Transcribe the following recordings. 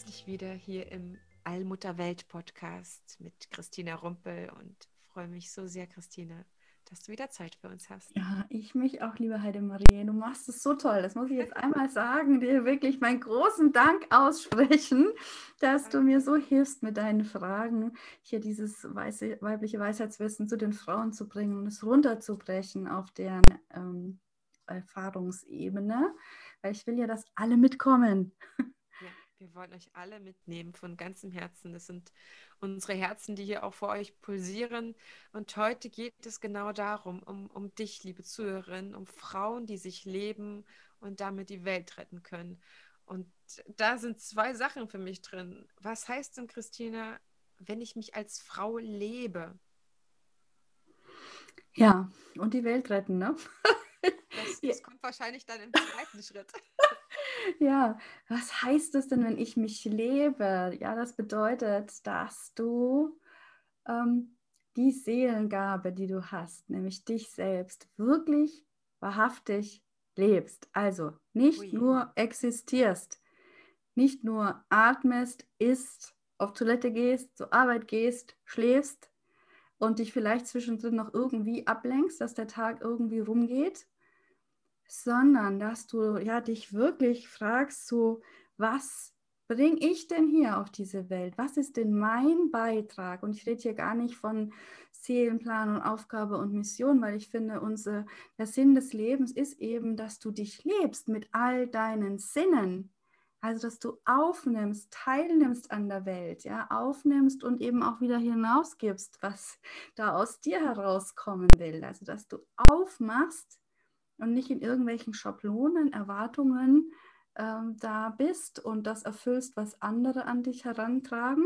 Herzlich wieder hier im Allmutterwelt Podcast mit Christina Rumpel und freue mich so sehr, Christina, dass du wieder Zeit für uns hast. Ja, ich mich auch, liebe Heidemarie. Du machst es so toll. Das muss ich jetzt einmal sagen, dir wirklich meinen großen Dank aussprechen, dass du mir so hilfst, mit deinen Fragen hier dieses weiße, weibliche Weisheitswissen zu den Frauen zu bringen und es runterzubrechen auf deren ähm, Erfahrungsebene, weil ich will ja, dass alle mitkommen. Wir wollen euch alle mitnehmen von ganzem Herzen. Das sind unsere Herzen, die hier auch vor euch pulsieren. Und heute geht es genau darum, um, um dich, liebe Zuhörerin, um Frauen, die sich leben und damit die Welt retten können. Und da sind zwei Sachen für mich drin. Was heißt denn, Christina, wenn ich mich als Frau lebe? Ja, und die Welt retten, ne? Das, das kommt wahrscheinlich dann im zweiten Schritt. Ja, was heißt es denn, wenn ich mich lebe? Ja, das bedeutet, dass du ähm, die Seelengabe, die du hast, nämlich dich selbst, wirklich wahrhaftig lebst. Also nicht Ui. nur existierst, nicht nur atmest, isst, auf Toilette gehst, zur Arbeit gehst, schläfst und dich vielleicht zwischendrin noch irgendwie ablenkst, dass der Tag irgendwie rumgeht, sondern dass du ja dich wirklich fragst, so was bringe ich denn hier auf diese Welt? Was ist denn mein Beitrag? Und ich rede hier gar nicht von Seelenplan und Aufgabe und Mission, weil ich finde, unser, der Sinn des Lebens ist eben, dass du dich lebst mit all deinen Sinnen. Also, dass du aufnimmst, teilnimmst an der Welt, ja, aufnimmst und eben auch wieder hinausgibst, was da aus dir herauskommen will. Also, dass du aufmachst und nicht in irgendwelchen Schablonen, Erwartungen ähm, da bist und das erfüllst, was andere an dich herantragen,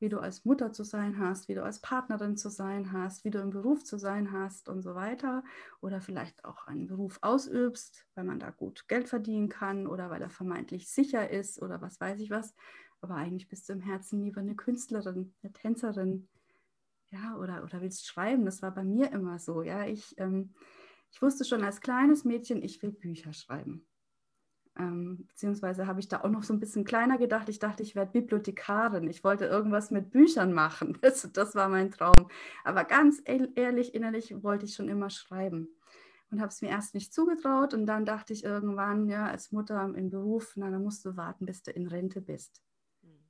wie du als Mutter zu sein hast, wie du als Partnerin zu sein hast, wie du im Beruf zu sein hast und so weiter. Oder vielleicht auch einen Beruf ausübst, weil man da gut Geld verdienen kann oder weil er vermeintlich sicher ist oder was weiß ich was. Aber eigentlich bist du im Herzen lieber eine Künstlerin, eine Tänzerin. Ja, oder, oder willst schreiben. Das war bei mir immer so. Ja, ich ähm, ich wusste schon als kleines Mädchen, ich will Bücher schreiben. Ähm, beziehungsweise habe ich da auch noch so ein bisschen kleiner gedacht. Ich dachte, ich werde Bibliothekarin. Ich wollte irgendwas mit Büchern machen. Das, das war mein Traum. Aber ganz ehrlich, innerlich wollte ich schon immer schreiben. Und habe es mir erst nicht zugetraut. Und dann dachte ich irgendwann, ja, als Mutter im Beruf, na, dann musst du warten, bis du in Rente bist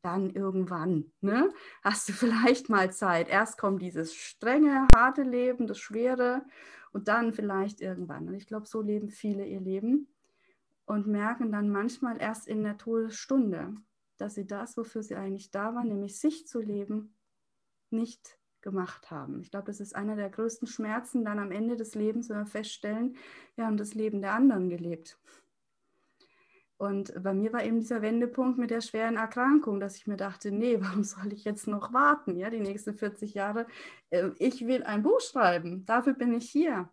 dann irgendwann ne, hast du vielleicht mal Zeit. Erst kommt dieses strenge, harte Leben, das schwere und dann vielleicht irgendwann. Und ich glaube, so leben viele ihr Leben und merken dann manchmal erst in der Todesstunde, dass sie das, wofür sie eigentlich da waren, nämlich sich zu leben, nicht gemacht haben. Ich glaube, das ist einer der größten Schmerzen dann am Ende des Lebens, wenn wir feststellen, wir haben das Leben der anderen gelebt. Und bei mir war eben dieser Wendepunkt mit der schweren Erkrankung, dass ich mir dachte, nee, warum soll ich jetzt noch warten, ja, die nächsten 40 Jahre? Äh, ich will ein Buch schreiben, dafür bin ich hier.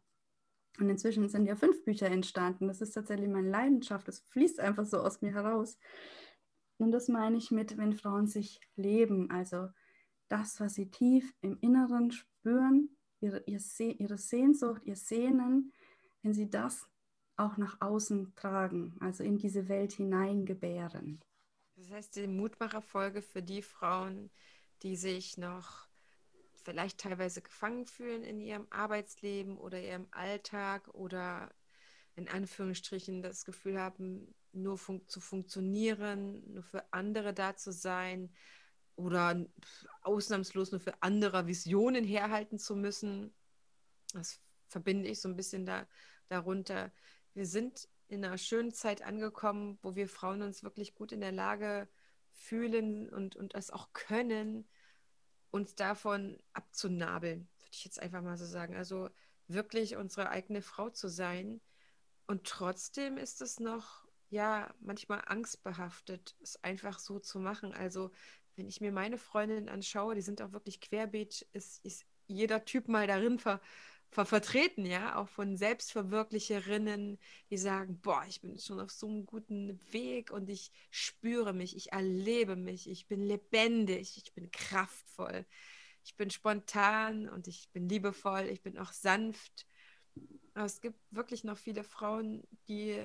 Und inzwischen sind ja fünf Bücher entstanden. Das ist tatsächlich meine Leidenschaft. Das fließt einfach so aus mir heraus. Und das meine ich mit, wenn Frauen sich leben, also das, was sie tief im Inneren spüren, ihre, ihre Sehnsucht, ihr Sehnen, wenn sie das auch nach außen tragen, also in diese Welt hineingebären. Das heißt, die Mutmacherfolge für die Frauen, die sich noch vielleicht teilweise gefangen fühlen in ihrem Arbeitsleben oder ihrem Alltag oder in Anführungsstrichen das Gefühl haben, nur fun zu funktionieren, nur für andere da zu sein oder ausnahmslos nur für andere Visionen herhalten zu müssen. Das verbinde ich so ein bisschen da, darunter wir sind in einer schönen Zeit angekommen, wo wir Frauen uns wirklich gut in der Lage fühlen und, und es auch können, uns davon abzunabeln, würde ich jetzt einfach mal so sagen. Also wirklich unsere eigene Frau zu sein. Und trotzdem ist es noch, ja, manchmal angstbehaftet, es einfach so zu machen. Also, wenn ich mir meine Freundinnen anschaue, die sind auch wirklich querbeet, ist, ist jeder Typ mal darin ver, ver vertreten, ja, auch von Selbstverwirklicherinnen, die sagen, boah, ich bin schon auf so einem guten Weg und ich spüre mich, ich erlebe mich, ich bin lebendig, ich bin kraftvoll, ich bin spontan und ich bin liebevoll, ich bin auch sanft. Aber es gibt wirklich noch viele Frauen, die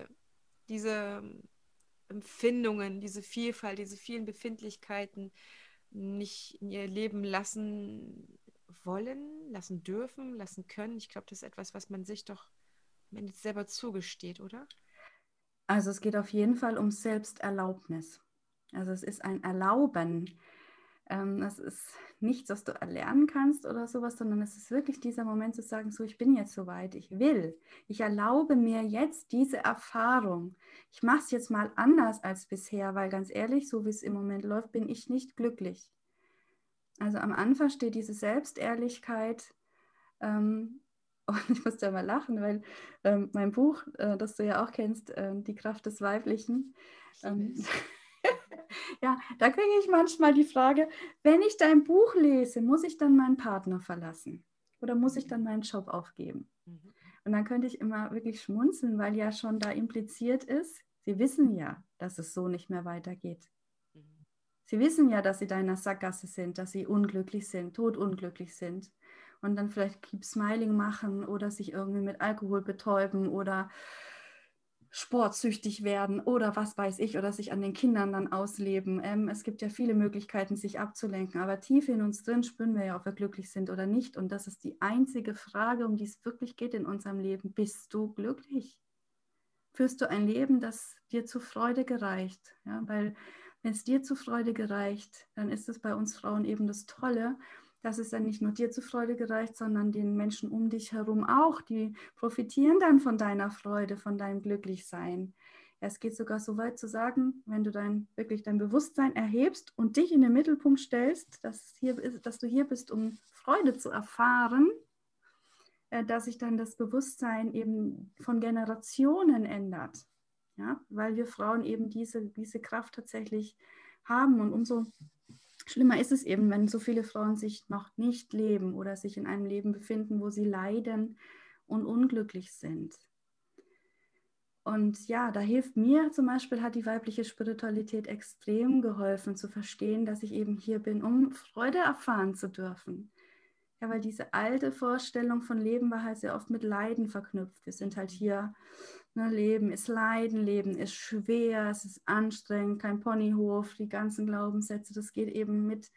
diese Empfindungen, diese Vielfalt, diese vielen Befindlichkeiten nicht in ihr Leben lassen wollen, lassen dürfen, lassen können. Ich glaube, das ist etwas, was man sich doch man selber zugesteht, oder? Also es geht auf jeden Fall um Selbsterlaubnis. Also es ist ein Erlauben. Ähm, das ist nichts, was du erlernen kannst oder sowas, sondern es ist wirklich dieser Moment zu sagen, so, ich bin jetzt soweit, ich will. Ich erlaube mir jetzt diese Erfahrung. Ich mache es jetzt mal anders als bisher, weil ganz ehrlich, so wie es im Moment läuft, bin ich nicht glücklich. Also am Anfang steht diese Selbstehrlichkeit. Ähm, und ich muss da mal lachen, weil ähm, mein Buch, äh, das du ja auch kennst, äh, Die Kraft des Weiblichen, ähm, ja, da kriege ich manchmal die Frage, wenn ich dein Buch lese, muss ich dann meinen Partner verlassen? Oder muss ich dann meinen Job aufgeben? Mhm. Und dann könnte ich immer wirklich schmunzeln, weil ja schon da impliziert ist, sie wissen ja, dass es so nicht mehr weitergeht. Sie wissen ja, dass sie da in einer Sackgasse sind, dass sie unglücklich sind, totunglücklich sind. Und dann vielleicht Keep Smiling machen oder sich irgendwie mit Alkohol betäuben oder sportsüchtig werden oder was weiß ich oder sich an den Kindern dann ausleben. Ähm, es gibt ja viele Möglichkeiten, sich abzulenken, aber tief in uns drin spüren wir ja, ob wir glücklich sind oder nicht. Und das ist die einzige Frage, um die es wirklich geht in unserem Leben. Bist du glücklich? Führst du ein Leben, das dir zu Freude gereicht? Ja, weil wenn es dir zu Freude gereicht, dann ist es bei uns Frauen eben das Tolle, dass es dann nicht nur dir zu Freude gereicht, sondern den Menschen um dich herum auch. Die profitieren dann von deiner Freude, von deinem Glücklichsein. Es geht sogar so weit zu sagen, wenn du dein wirklich dein Bewusstsein erhebst und dich in den Mittelpunkt stellst, dass, hier, dass du hier bist, um Freude zu erfahren, äh, dass sich dann das Bewusstsein eben von Generationen ändert ja, weil wir Frauen eben diese, diese Kraft tatsächlich haben. Und umso schlimmer ist es eben, wenn so viele Frauen sich noch nicht leben oder sich in einem Leben befinden, wo sie leiden und unglücklich sind. Und ja, da hilft mir zum Beispiel, hat die weibliche Spiritualität extrem geholfen zu verstehen, dass ich eben hier bin, um Freude erfahren zu dürfen. Ja, weil diese alte Vorstellung von Leben war halt sehr oft mit Leiden verknüpft. Wir sind halt hier Ne, Leben ist Leiden, Leben ist schwer, es ist anstrengend, kein Ponyhof, die ganzen Glaubenssätze, das geht eben mit,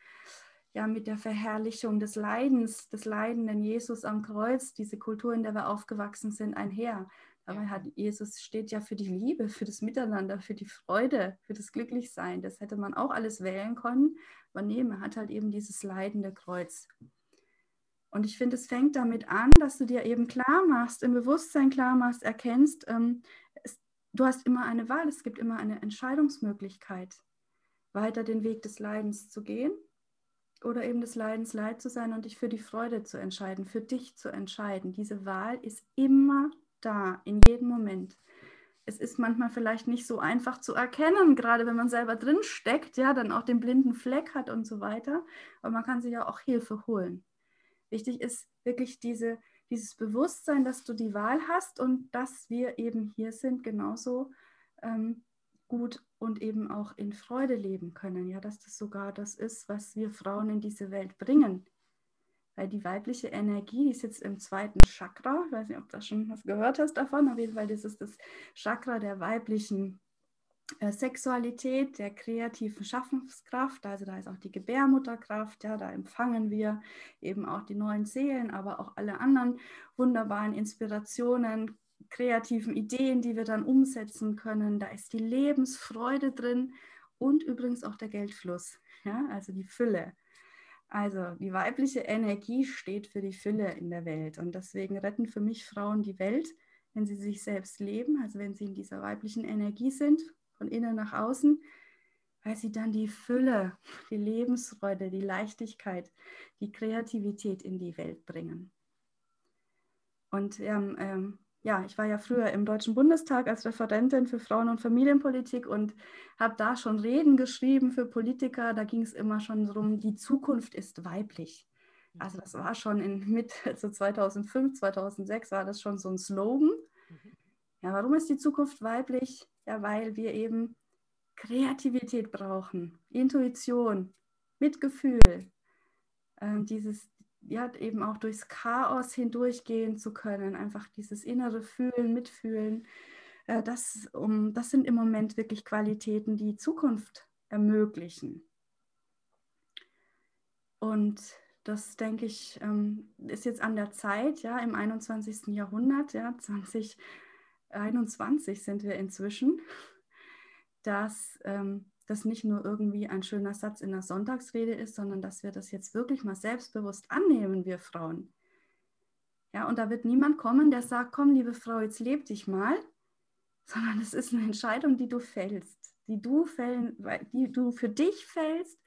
ja, mit der Verherrlichung des Leidens, des leidenden Jesus am Kreuz, diese Kultur, in der wir aufgewachsen sind, einher. Dabei hat Jesus steht ja für die Liebe, für das Miteinander, für die Freude, für das Glücklichsein. Das hätte man auch alles wählen können. Aber nee, man hat halt eben dieses leidende Kreuz. Und ich finde, es fängt damit an, dass du dir eben klar machst, im Bewusstsein klar machst, erkennst, ähm, es, du hast immer eine Wahl, es gibt immer eine Entscheidungsmöglichkeit, weiter den Weg des Leidens zu gehen oder eben des Leidens leid zu sein und dich für die Freude zu entscheiden, für dich zu entscheiden. Diese Wahl ist immer da, in jedem Moment. Es ist manchmal vielleicht nicht so einfach zu erkennen, gerade wenn man selber drin steckt, ja, dann auch den blinden Fleck hat und so weiter. Aber man kann sich ja auch Hilfe holen. Wichtig ist wirklich diese, dieses Bewusstsein, dass du die Wahl hast und dass wir eben hier sind, genauso ähm, gut und eben auch in Freude leben können. Ja, dass das sogar das ist, was wir Frauen in diese Welt bringen. Weil die weibliche Energie, die sitzt im zweiten Chakra. Ich weiß nicht, ob du schon was gehört hast davon. Auf jeden Fall, das ist das Chakra der weiblichen Sexualität, der kreativen Schaffenskraft, also da ist auch die Gebärmutterkraft, ja, da empfangen wir eben auch die neuen Seelen, aber auch alle anderen wunderbaren Inspirationen, kreativen Ideen, die wir dann umsetzen können. Da ist die Lebensfreude drin und übrigens auch der Geldfluss, ja, also die Fülle. Also die weibliche Energie steht für die Fülle in der Welt und deswegen retten für mich Frauen die Welt, wenn sie sich selbst leben, also wenn sie in dieser weiblichen Energie sind von innen nach außen, weil sie dann die Fülle, die Lebensfreude, die Leichtigkeit, die Kreativität in die Welt bringen. Und ähm, ähm, ja, ich war ja früher im Deutschen Bundestag als Referentin für Frauen- und Familienpolitik und habe da schon Reden geschrieben für Politiker. Da ging es immer schon darum, die Zukunft ist weiblich. Also das war schon in Mitte, also 2005, 2006 war das schon so ein Slogan. Mhm. Ja, warum ist die Zukunft weiblich? Ja, weil wir eben Kreativität brauchen, Intuition, Mitgefühl, äh, dieses, ja, eben auch durchs Chaos hindurchgehen zu können, einfach dieses innere Fühlen, Mitfühlen. Äh, das, um, das sind im Moment wirklich Qualitäten, die Zukunft ermöglichen. Und das, denke ich, ähm, ist jetzt an der Zeit, ja, im 21. Jahrhundert, ja, 2021 sind wir inzwischen, dass ähm, das nicht nur irgendwie ein schöner Satz in der Sonntagsrede ist, sondern dass wir das jetzt wirklich mal selbstbewusst annehmen, wir Frauen. Ja, und da wird niemand kommen, der sagt, komm, liebe Frau, jetzt leb dich mal, sondern es ist eine Entscheidung, die du fällst, die du fällen, die du für dich fällst,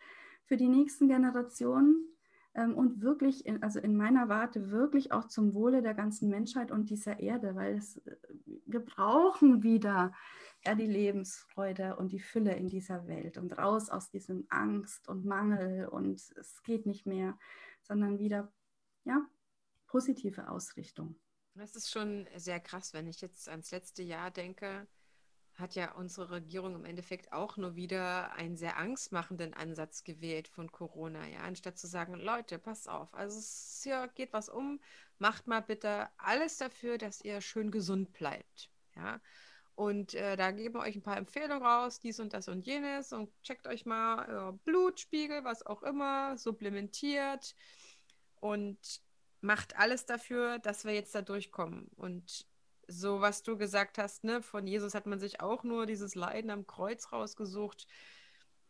für die nächsten Generationen ähm, und wirklich, in, also in meiner Warte, wirklich auch zum Wohle der ganzen Menschheit und dieser Erde, weil es, wir brauchen wieder ja, die Lebensfreude und die Fülle in dieser Welt und raus aus diesem Angst und Mangel und es geht nicht mehr, sondern wieder, ja, positive Ausrichtung. Das ist schon sehr krass, wenn ich jetzt ans letzte Jahr denke hat ja unsere Regierung im Endeffekt auch nur wieder einen sehr angstmachenden Ansatz gewählt von Corona, ja, anstatt zu sagen, Leute, passt auf, also es hier geht was um, macht mal bitte alles dafür, dass ihr schön gesund bleibt, ja. Und äh, da geben wir euch ein paar Empfehlungen raus, dies und das und jenes und checkt euch mal euer Blutspiegel, was auch immer, supplementiert und macht alles dafür, dass wir jetzt da durchkommen. Und so was du gesagt hast, ne, von Jesus hat man sich auch nur dieses Leiden am Kreuz rausgesucht.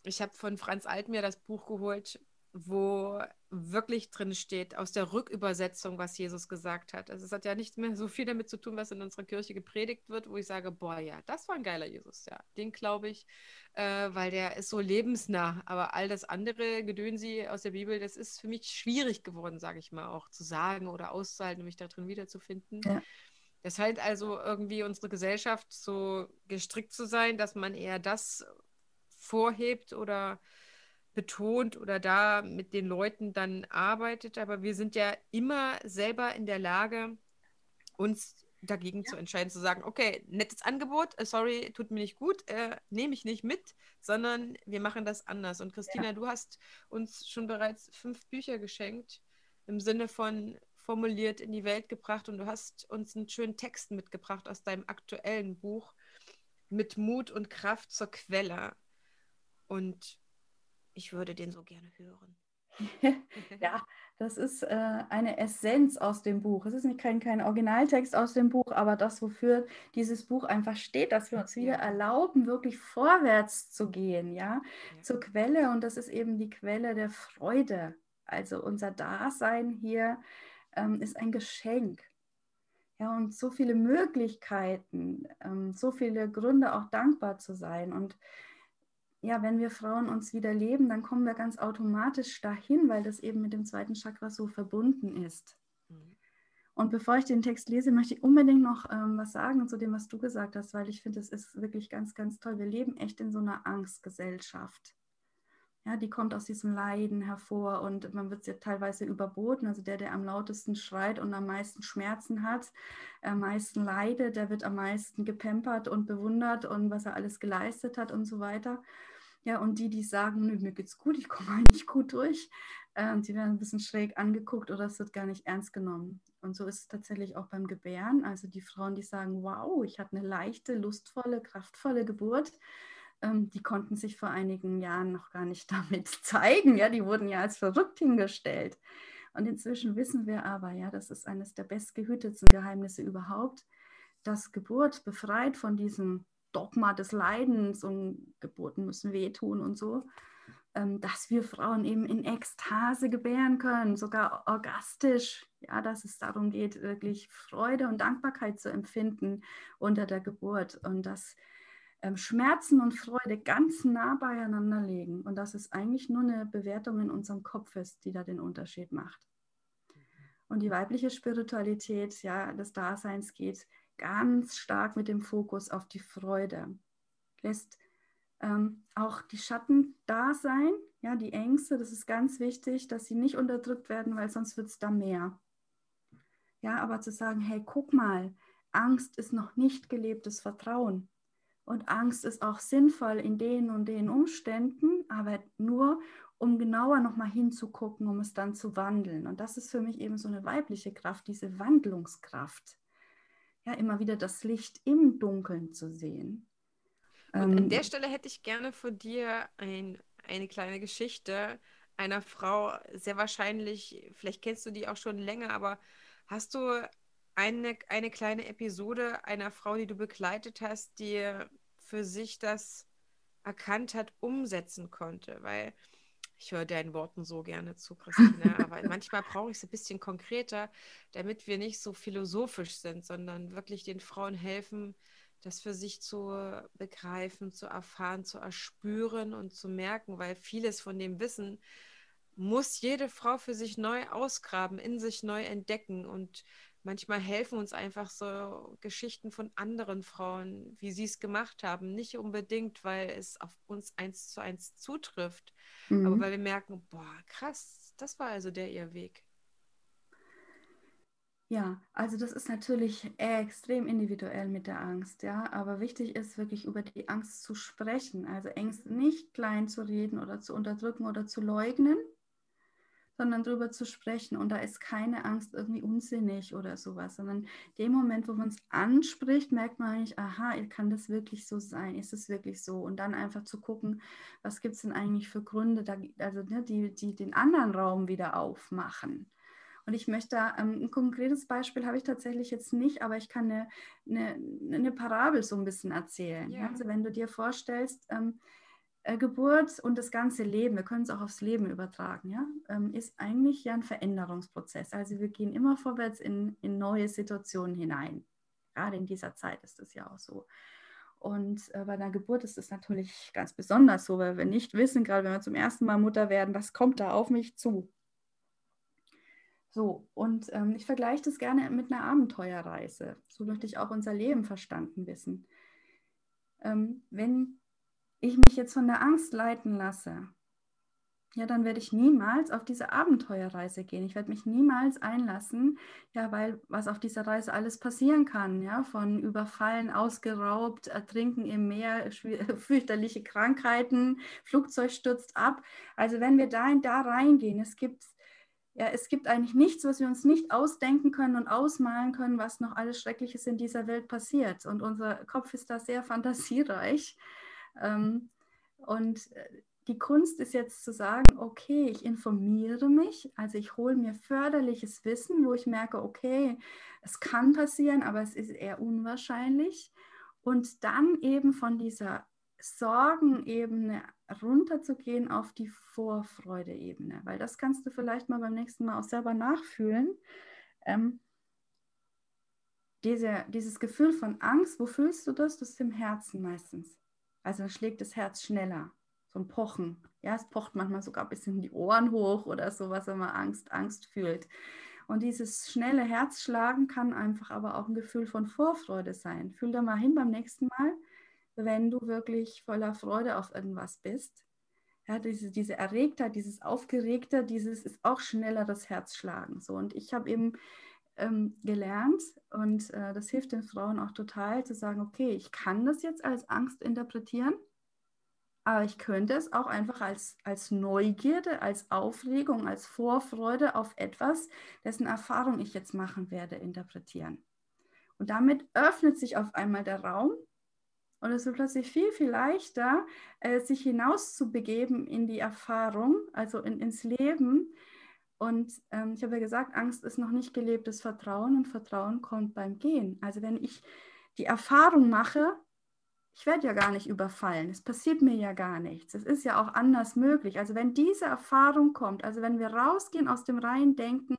Ich habe von Franz Altmir das Buch geholt, wo wirklich drin steht, aus der Rückübersetzung, was Jesus gesagt hat. Also es hat ja nicht mehr so viel damit zu tun, was in unserer Kirche gepredigt wird, wo ich sage, boah, ja, das war ein geiler Jesus, ja. Den glaube ich, äh, weil der ist so lebensnah. Aber all das andere Gedönsi aus der Bibel, das ist für mich schwierig geworden, sage ich mal, auch zu sagen oder auszuhalten, mich da drin wiederzufinden. Ja. Das scheint also irgendwie unsere Gesellschaft so gestrickt zu sein, dass man eher das vorhebt oder betont oder da mit den Leuten dann arbeitet. Aber wir sind ja immer selber in der Lage, uns dagegen ja. zu entscheiden, zu sagen, okay, nettes Angebot, äh, sorry, tut mir nicht gut, äh, nehme ich nicht mit, sondern wir machen das anders. Und Christina, ja. du hast uns schon bereits fünf Bücher geschenkt im Sinne von formuliert in die Welt gebracht und du hast uns einen schönen Text mitgebracht aus deinem aktuellen Buch mit Mut und Kraft zur Quelle. Und ich würde den so gerne hören. ja, das ist äh, eine Essenz aus dem Buch. Es ist nicht kein, kein Originaltext aus dem Buch, aber das, wofür dieses Buch einfach steht, dass wir uns wieder ja. erlauben, wirklich vorwärts zu gehen, ja? ja, zur Quelle. Und das ist eben die Quelle der Freude. Also unser Dasein hier ähm, ist ein Geschenk. Ja, und so viele Möglichkeiten, ähm, so viele Gründe auch dankbar zu sein. Und ja, wenn wir Frauen uns wieder leben, dann kommen wir ganz automatisch dahin, weil das eben mit dem zweiten Chakra so verbunden ist. Mhm. Und bevor ich den Text lese, möchte ich unbedingt noch ähm, was sagen zu dem, was du gesagt hast, weil ich finde, es ist wirklich ganz, ganz toll. Wir leben echt in so einer Angstgesellschaft. Ja, die kommt aus diesem Leiden hervor und man wird ja teilweise überboten. Also der, der am lautesten schreit und am meisten Schmerzen hat, am meisten leidet, der wird am meisten gepempert und bewundert und was er alles geleistet hat und so weiter. Ja, und die, die sagen, Nö, mir geht's gut, ich komme eigentlich gut durch, äh, die werden ein bisschen schräg angeguckt oder es wird gar nicht ernst genommen. Und so ist es tatsächlich auch beim Gebären. Also die Frauen, die sagen, wow, ich hatte eine leichte, lustvolle, kraftvolle Geburt, ähm, die konnten sich vor einigen Jahren noch gar nicht damit zeigen. Ja, die wurden ja als verrückt hingestellt. Und inzwischen wissen wir aber, ja, das ist eines der bestgehütetsten Geheimnisse überhaupt, dass Geburt befreit von diesem Dogma des Leidens und Geburten müssen wehtun und so, ähm, dass wir Frauen eben in Ekstase gebären können, sogar orgastisch, ja, dass es darum geht, wirklich Freude und Dankbarkeit zu empfinden unter der Geburt und dass ähm, Schmerzen und Freude ganz nah beieinander legen und dass es eigentlich nur eine Bewertung in unserem Kopf ist, die da den Unterschied macht. Und die weibliche Spiritualität ja, des Daseins geht ganz stark mit dem Fokus auf die Freude. Lässt ähm, auch die Schatten da sein, ja, die Ängste, das ist ganz wichtig, dass sie nicht unterdrückt werden, weil sonst wird es da mehr. Ja, aber zu sagen, hey, guck mal, Angst ist noch nicht gelebtes Vertrauen. Und Angst ist auch sinnvoll in den und den Umständen, aber nur, um genauer nochmal hinzugucken, um es dann zu wandeln. Und das ist für mich eben so eine weibliche Kraft, diese Wandlungskraft. Ja, immer wieder das Licht im Dunkeln zu sehen. Und an ähm, der Stelle hätte ich gerne von dir ein, eine kleine Geschichte einer Frau, sehr wahrscheinlich, vielleicht kennst du die auch schon länger, aber hast du eine, eine kleine Episode einer Frau, die du begleitet hast, die für sich das erkannt hat, umsetzen konnte? Weil ich höre deinen Worten so gerne zu, Christine, aber manchmal brauche ich es ein bisschen konkreter, damit wir nicht so philosophisch sind, sondern wirklich den Frauen helfen, das für sich zu begreifen, zu erfahren, zu erspüren und zu merken, weil vieles von dem Wissen muss jede Frau für sich neu ausgraben, in sich neu entdecken und manchmal helfen uns einfach so Geschichten von anderen Frauen, wie sie es gemacht haben. Nicht unbedingt, weil es auf uns eins zu eins zutrifft, mhm. aber weil wir merken, boah, krass, das war also der ihr Weg. Ja, also das ist natürlich extrem individuell mit der Angst, ja, aber wichtig ist wirklich über die Angst zu sprechen, also Ängste nicht klein zu reden oder zu unterdrücken oder zu leugnen, sondern darüber zu sprechen. Und da ist keine Angst irgendwie unsinnig oder sowas, sondern dem Moment, wo man es anspricht, merkt man eigentlich, aha, kann das wirklich so sein? Ist es wirklich so? Und dann einfach zu gucken, was gibt es denn eigentlich für Gründe, da, also ne, die, die den anderen Raum wieder aufmachen. Und ich möchte ähm, ein konkretes Beispiel habe ich tatsächlich jetzt nicht, aber ich kann eine, eine, eine Parabel so ein bisschen erzählen. Ja. Also wenn du dir vorstellst, ähm, äh, Geburt und das ganze Leben, wir können es auch aufs Leben übertragen, ja, ähm, ist eigentlich ja ein Veränderungsprozess. Also wir gehen immer vorwärts in, in neue Situationen hinein. Gerade in dieser Zeit ist das ja auch so. Und äh, bei einer Geburt ist es natürlich ganz besonders so, weil wir nicht wissen, gerade wenn wir zum ersten Mal Mutter werden, was kommt da auf mich zu. So, und ähm, ich vergleiche das gerne mit einer Abenteuerreise. So möchte ich auch unser Leben verstanden wissen. Ähm, wenn ich mich jetzt von der Angst leiten lasse, ja, dann werde ich niemals auf diese Abenteuerreise gehen. Ich werde mich niemals einlassen, ja, weil was auf dieser Reise alles passieren kann, ja, von Überfallen, ausgeraubt, Ertrinken im Meer, fürchterliche Krankheiten, Flugzeug stürzt ab. Also wenn wir da, da reingehen, es gibt ja, es gibt eigentlich nichts, was wir uns nicht ausdenken können und ausmalen können, was noch alles Schreckliches in dieser Welt passiert. Und unser Kopf ist da sehr fantasiereich. Ähm, und äh, die Kunst ist jetzt zu sagen, okay, ich informiere mich, also ich hole mir förderliches Wissen, wo ich merke, okay, es kann passieren, aber es ist eher unwahrscheinlich. Und dann eben von dieser Sorgenebene runterzugehen auf die Vorfreudeebene, weil das kannst du vielleicht mal beim nächsten Mal auch selber nachfühlen. Ähm, diese, dieses Gefühl von Angst, wo fühlst du das? Das ist im Herzen meistens. Also schlägt das Herz schneller, so ein Pochen. Ja, es pocht manchmal sogar ein bisschen die Ohren hoch oder sowas, wenn man Angst, Angst fühlt. Und dieses schnelle Herzschlagen kann einfach aber auch ein Gefühl von Vorfreude sein. Fühl da mal hin beim nächsten Mal wenn du wirklich voller Freude auf irgendwas bist. Ja, diese, diese Erregtheit, dieses Aufgeregte, dieses ist auch schnelleres Herzschlagen. So. Und ich habe eben ähm, gelernt, und äh, das hilft den Frauen auch total, zu sagen, okay, ich kann das jetzt als Angst interpretieren, aber ich könnte es auch einfach als, als Neugierde, als Aufregung, als Vorfreude auf etwas, dessen Erfahrung ich jetzt machen werde, interpretieren. Und damit öffnet sich auf einmal der Raum und es wird plötzlich viel, viel leichter, äh, sich hinaus zu begeben in die Erfahrung, also in, ins Leben. Und ähm, ich habe ja gesagt, Angst ist noch nicht gelebtes Vertrauen und Vertrauen kommt beim Gehen. Also wenn ich die Erfahrung mache, ich werde ja gar nicht überfallen, es passiert mir ja gar nichts, es ist ja auch anders möglich. Also wenn diese Erfahrung kommt, also wenn wir rausgehen aus dem reinen Denken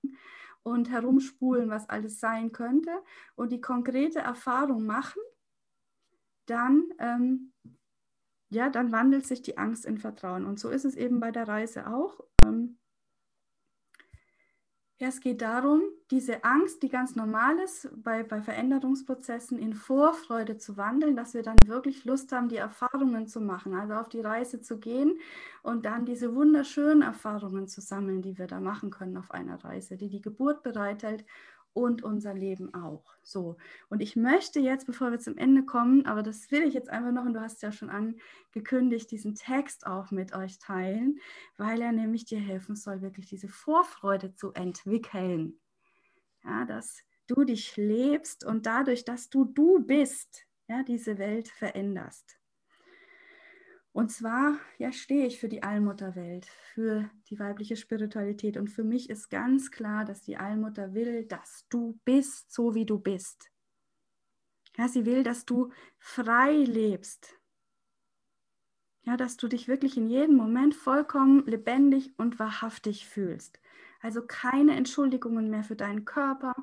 und herumspulen, was alles sein könnte und die konkrete Erfahrung machen, dann, ähm, ja, dann wandelt sich die Angst in Vertrauen. Und so ist es eben bei der Reise auch. Ähm, Ja, es geht darum, diese Angst, die ganz normal ist, bei, bei Veränderungsprozessen in Vorfreude zu wandeln, dass wir dann wirklich Lust haben, die Erfahrungen zu machen, also auf die Reise zu gehen und dann diese wunderschönen Erfahrungen zu sammeln, die wir da machen können auf einer Reise, die die Geburt bereithält und unser Leben auch. So, und ich möchte jetzt, bevor wir zum Ende kommen, aber das will ich jetzt einfach noch, und du hast ja schon angekündigt, diesen Text auch mit euch teilen, weil er nämlich dir helfen soll, wirklich diese Vorfreude zu entwickeln. Ja, dass du dich lebst und dadurch, dass du du bist, ja, diese Welt veränderst. Und zwar ja, stehe ich für die Allmutterwelt, für die weibliche Spiritualität. Und für mich ist ganz klar, dass die Allmutter will, dass du bist, so wie du bist. Ja, sie will, dass du frei lebst. Ja, dass du dich wirklich in jedem Moment vollkommen lebendig und wahrhaftig fühlst. Also keine Entschuldigungen mehr für deinen Körper,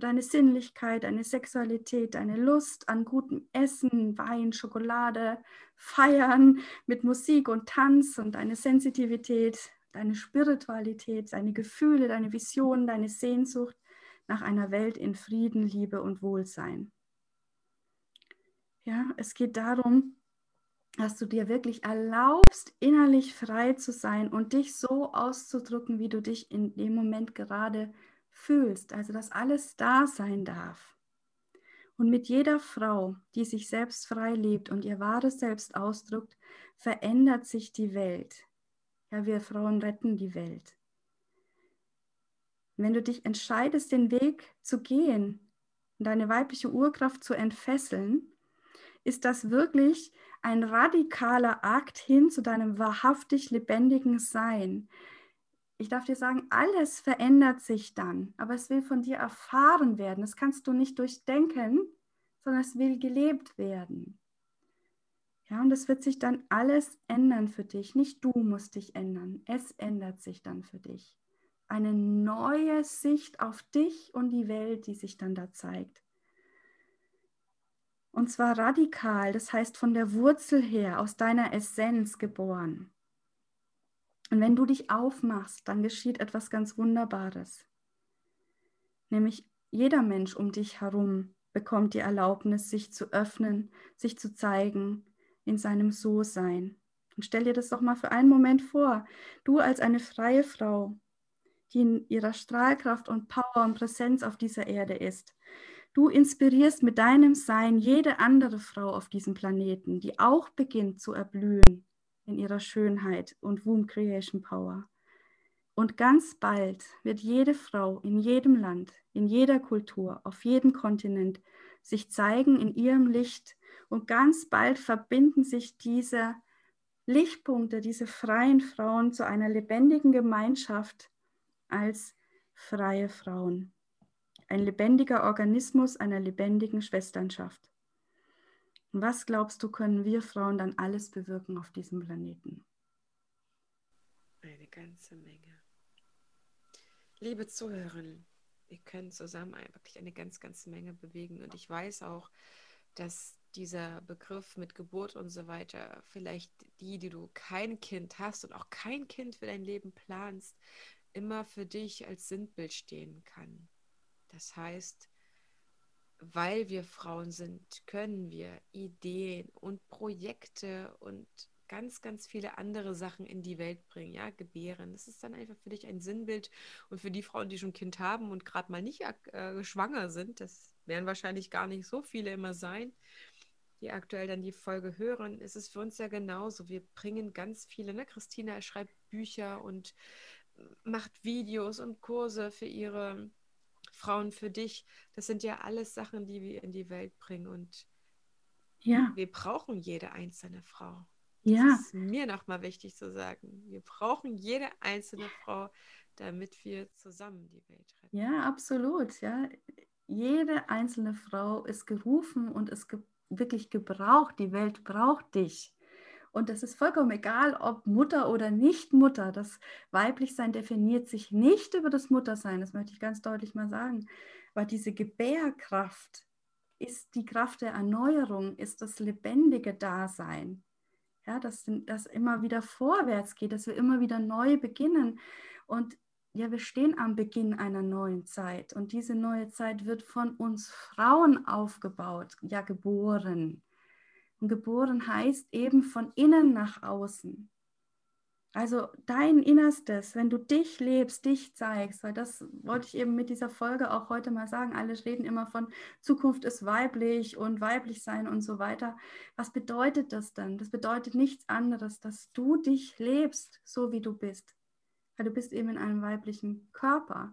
für deine Sinnlichkeit, deine Sexualität, deine Lust an gutem Essen, Wein, Schokolade, Feiern mit Musik und Tanz und deine Sensitivität, deine Spiritualität, deine Gefühle, deine Visionen, deine Sehnsucht nach einer Welt in Frieden, Liebe und Wohlsein. Ja, es geht darum, dass du dir wirklich erlaubst, innerlich frei zu sein und dich so auszudrücken, wie du dich in dem Moment gerade fühlst, also dass alles da sein darf. Und mit jeder Frau, die sich selbst frei lebt und ihr wahres Selbst ausdrückt, verändert sich die Welt. Ja, wir Frauen retten die Welt. Wenn du dich entscheidest, den Weg zu gehen und deine weibliche Urkraft zu entfesseln, ist das wirklich ein radikaler Akt hin zu deinem wahrhaftig lebendigen Sein ich darf dir sagen, alles verändert sich dann, aber es will von dir erfahren werden. Das kannst du nicht durchdenken, sondern es will gelebt werden. Ja, und es wird sich dann alles ändern für dich. Nicht du musst dich ändern, es ändert sich dann für dich. Eine neue Sicht auf dich und die Welt, die sich dann da zeigt. Und zwar radikal, das heißt von der Wurzel her, aus deiner Essenz geboren. Und wenn du dich aufmachst, dann geschieht etwas ganz Wunderbares. Nämlich jeder Mensch um dich herum bekommt die Erlaubnis, sich zu öffnen, sich zu zeigen in seinem So-Sein. Und stell dir das doch mal für einen Moment vor. Du als eine freie Frau, die in ihrer Strahlkraft und Power und Präsenz auf dieser Erde ist. Du inspirierst mit deinem Sein jede andere Frau auf diesem Planeten, die auch beginnt zu erblühen in ihrer Schönheit und Womb Creation Power. Und ganz bald wird jede Frau in jedem Land, in jeder Kultur, auf jedem Kontinent sich zeigen in ihrem Licht. Und ganz bald verbinden sich diese Lichtpunkte, diese freien Frauen zu einer lebendigen Gemeinschaft als freie Frauen. Ein lebendiger Organismus einer lebendigen Schwesternschaft. Was glaubst du, können wir Frauen dann alles bewirken auf diesem Planeten? Eine ganze Menge. Liebe Zuhörerinnen, wir können zusammen wirklich eine ganz, ganz Menge bewegen. Und ich weiß auch, dass dieser Begriff mit Geburt und so weiter, vielleicht die, die du kein Kind hast und auch kein Kind für dein Leben planst, immer für dich als Sinnbild stehen kann. Das heißt, weil wir Frauen sind, können wir Ideen und Projekte und ganz, ganz viele andere Sachen in die Welt bringen, ja, gebären. Das ist dann einfach für dich ein Sinnbild und für die Frauen, die schon Kind haben und gerade mal nicht äh, schwanger sind, das werden wahrscheinlich gar nicht so viele immer sein, die aktuell dann die Folge hören, ist es für uns ja genauso. Wir bringen ganz viele, ne? Christina schreibt Bücher und macht Videos und Kurse für ihre Frauen für dich. Das sind ja alles Sachen, die wir in die Welt bringen. Und ja. wir brauchen jede einzelne Frau. Das ja. ist mir nochmal wichtig zu sagen. Wir brauchen jede einzelne Frau, damit wir zusammen die Welt retten. Ja, absolut. Ja. Jede einzelne Frau ist gerufen und ist ge wirklich gebraucht. Die Welt braucht dich. Und das ist vollkommen egal, ob Mutter oder nicht Mutter. Das Weiblichsein definiert sich nicht über das Muttersein, das möchte ich ganz deutlich mal sagen. Aber diese Gebärkraft ist die Kraft der Erneuerung, ist das lebendige Dasein. Ja, dass das immer wieder vorwärts geht, dass wir immer wieder neu beginnen. Und ja, wir stehen am Beginn einer neuen Zeit und diese neue Zeit wird von uns Frauen aufgebaut, ja geboren. Und geboren heißt eben von innen nach außen. Also dein Innerstes, wenn du dich lebst, dich zeigst, weil das wollte ich eben mit dieser Folge auch heute mal sagen. Alle reden immer von Zukunft ist weiblich und weiblich sein und so weiter. Was bedeutet das dann? Das bedeutet nichts anderes, dass du dich lebst, so wie du bist. Weil du bist eben in einem weiblichen Körper.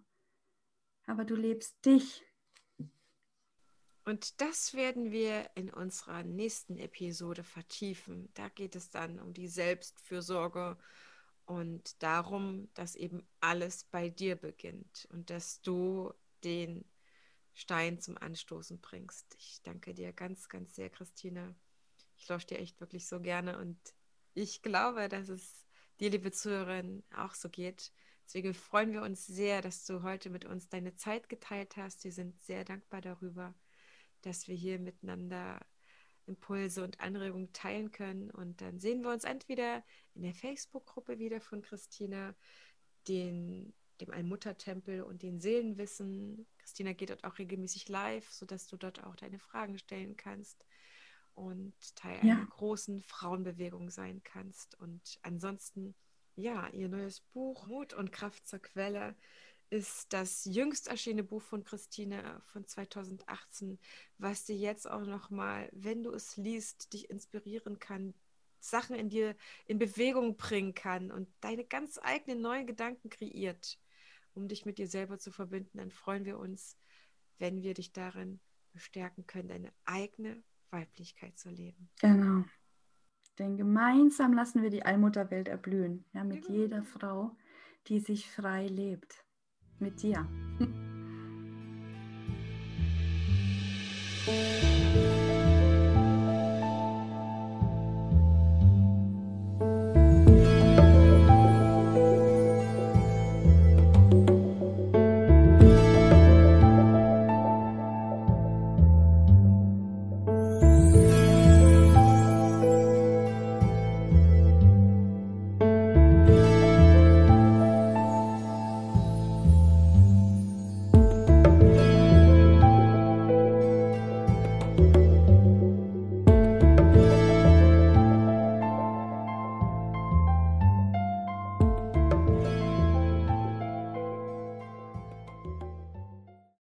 Aber du lebst dich. Und das werden wir in unserer nächsten Episode vertiefen. Da geht es dann um die Selbstfürsorge und darum, dass eben alles bei dir beginnt und dass du den Stein zum Anstoßen bringst. Ich danke dir ganz, ganz sehr, Christine. Ich lausche dir echt wirklich so gerne und ich glaube, dass es dir, liebe Zuhörerin, auch so geht. Deswegen freuen wir uns sehr, dass du heute mit uns deine Zeit geteilt hast. Wir sind sehr dankbar darüber, dass wir hier miteinander Impulse und Anregungen teilen können. Und dann sehen wir uns entweder in der Facebook-Gruppe wieder von Christina, den, dem Allmuttertempel und den Seelenwissen. Christina geht dort auch regelmäßig live, sodass du dort auch deine Fragen stellen kannst und Teil ja. einer großen Frauenbewegung sein kannst. Und ansonsten, ja, ihr neues Buch Mut und Kraft zur Quelle ist das jüngst erschienene Buch von Christine von 2018, was dir jetzt auch nochmal, wenn du es liest, dich inspirieren kann, Sachen in dir in Bewegung bringen kann und deine ganz eigenen neuen Gedanken kreiert, um dich mit dir selber zu verbinden, dann freuen wir uns, wenn wir dich darin bestärken können, deine eigene Weiblichkeit zu leben. Genau. Denn gemeinsam lassen wir die Allmutterwelt erblühen, ja, mit genau. jeder Frau, die sich frei lebt mit dir.